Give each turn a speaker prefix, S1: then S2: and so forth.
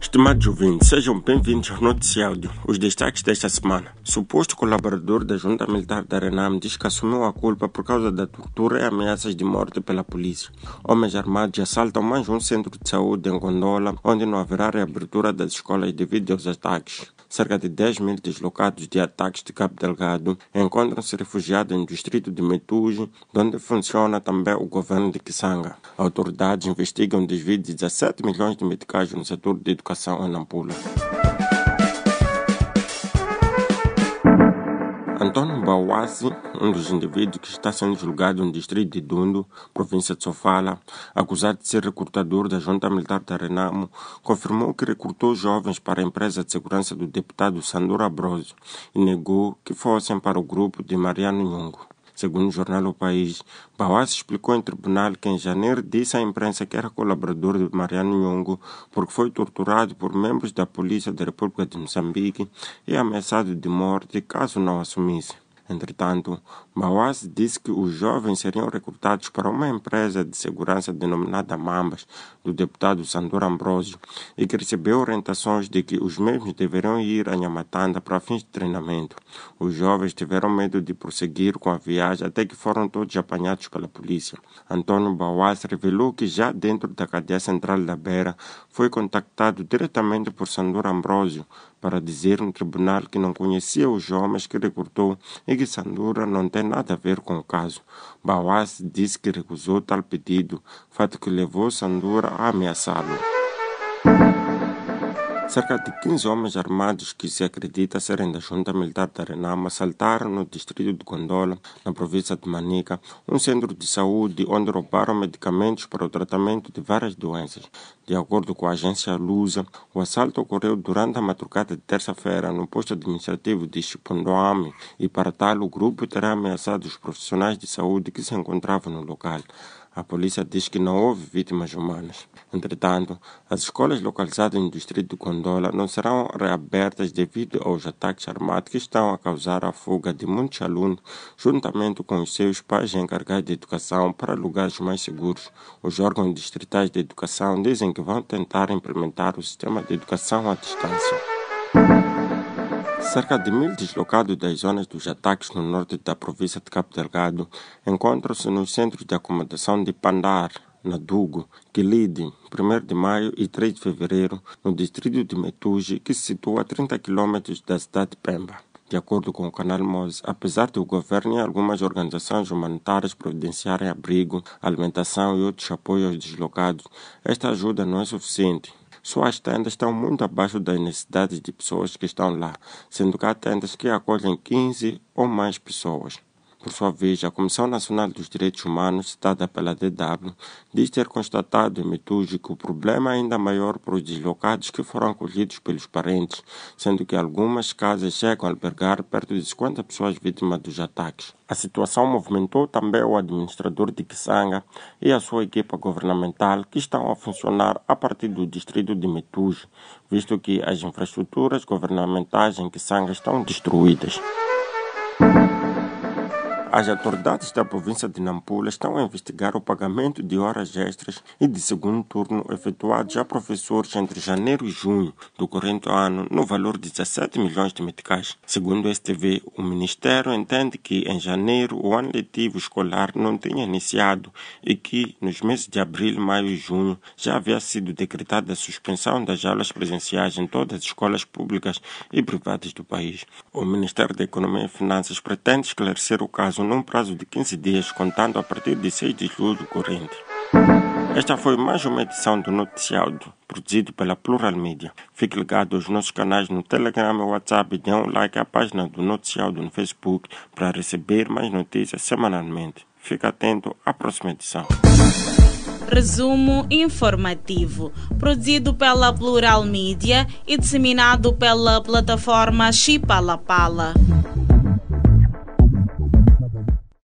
S1: Estimados ouvintes, sejam bem-vindos ao noticiário. Os destaques desta semana. Suposto colaborador da junta militar da Renam diz que assumiu a culpa por causa da tortura e ameaças de morte pela polícia. Homens armados assaltam mais um centro de saúde em Gondola, onde não haverá reabertura das escolas devido aos ataques. Cerca de 10 mil deslocados de ataques de Cabo Delgado encontram-se refugiados no distrito de Metuge, onde funciona também o governo de Kisanga. Autoridades investigam desvio de 17 milhões de meticais no setor de educação em Nampula. Antônio Bawassi, um dos indivíduos que está sendo julgado no distrito de Dundo, província de Sofala, acusado de ser recrutador da junta militar da Renamo, confirmou que recrutou jovens para a empresa de segurança do deputado Sandora Brosio e negou que fossem para o grupo de Mariano Nhongo. Segundo o jornal O País, Bauás explicou em tribunal que em janeiro disse à imprensa que era colaborador de Mariano Nhongo porque foi torturado por membros da Polícia da República de Moçambique e ameaçado de morte caso não assumisse. Entretanto, Bawaz disse que os jovens seriam recrutados para uma empresa de segurança denominada Mambas, do deputado Sandor Ambrosio, e que recebeu orientações de que os mesmos deveriam ir a Nhamatanda para fins de treinamento. Os jovens tiveram medo de prosseguir com a viagem até que foram todos apanhados pela polícia. Antônio Bawaz revelou que já dentro da cadeia central da Beira foi contactado diretamente por Sandor Ambrosio para dizer no tribunal que não conhecia os homens que recrutou que Sandura não tem nada a ver com o caso. Bawaz disse que recusou tal pedido, fato que levou Sandura a ameaçá-lo. Cerca de 15 homens armados que se acredita serem da junta militar da Renama assaltaram no distrito de Gondola, na província de Manica, um centro de saúde onde roubaram medicamentos para o tratamento de várias doenças. De acordo com a agência Lusa, o assalto ocorreu durante a madrugada de terça-feira no posto administrativo de Chipondoame e para tal o grupo terá ameaçado os profissionais de saúde que se encontravam no local. A polícia diz que não houve vítimas humanas. Entretanto, as escolas localizadas no distrito de Condola não serão reabertas devido aos ataques armados que estão a causar a fuga de muitos alunos, juntamente com os seus pais encarregados de educação para lugares mais seguros. Os órgãos distritais de educação dizem que vão tentar implementar o sistema de educação à distância. Cerca de mil deslocados das zonas dos ataques no norte da província de Cabo Delgado encontram-se nos centros de acomodação de Pandar, Nadugo, Quilide, 1 de maio e 3 de fevereiro, no distrito de Metuge, que se situa a 30 quilômetros da cidade de Pemba. De acordo com o canal Mose, apesar do governo e algumas organizações humanitárias providenciarem abrigo, alimentação e outros apoios aos deslocados, esta ajuda não é suficiente suas tendas estão muito abaixo das necessidades de pessoas que estão lá, sendo que há tendas que acolhem 15 ou mais pessoas. Por sua vez, a Comissão Nacional dos Direitos Humanos, citada pela DW, diz ter constatado em Mituji que o problema é ainda maior para os deslocados que foram acolhidos pelos parentes, sendo que algumas casas chegam a albergar perto de 50 pessoas vítimas dos ataques. A situação movimentou também o administrador de Kisanga e a sua equipa governamental, que estão a funcionar a partir do distrito de Metuji, visto que as infraestruturas governamentais em Kisanga estão destruídas. As autoridades da província de Nampula estão a investigar o pagamento de horas extras e de segundo turno efetuados a professores entre janeiro e junho do corrente ano no valor de 17 milhões de meticais. Segundo o STV, o Ministério entende que em janeiro o ano letivo escolar não tinha iniciado e que nos meses de abril, maio e junho já havia sido decretada a suspensão das aulas presenciais em todas as escolas públicas e privadas do país. O Ministério da Economia e Finanças pretende esclarecer o caso num prazo de 15 dias, contando a partir de 6 de julho corrente. Esta foi mais uma edição do Noticiário, produzido pela Plural Media. Fique ligado aos nossos canais no Telegram e WhatsApp e dê um like à página do Noticiário no Facebook para receber mais notícias semanalmente. Fique atento à próxima edição.
S2: Resumo informativo, produzido pela Plural Media e disseminado pela plataforma Chipalapala. Pala.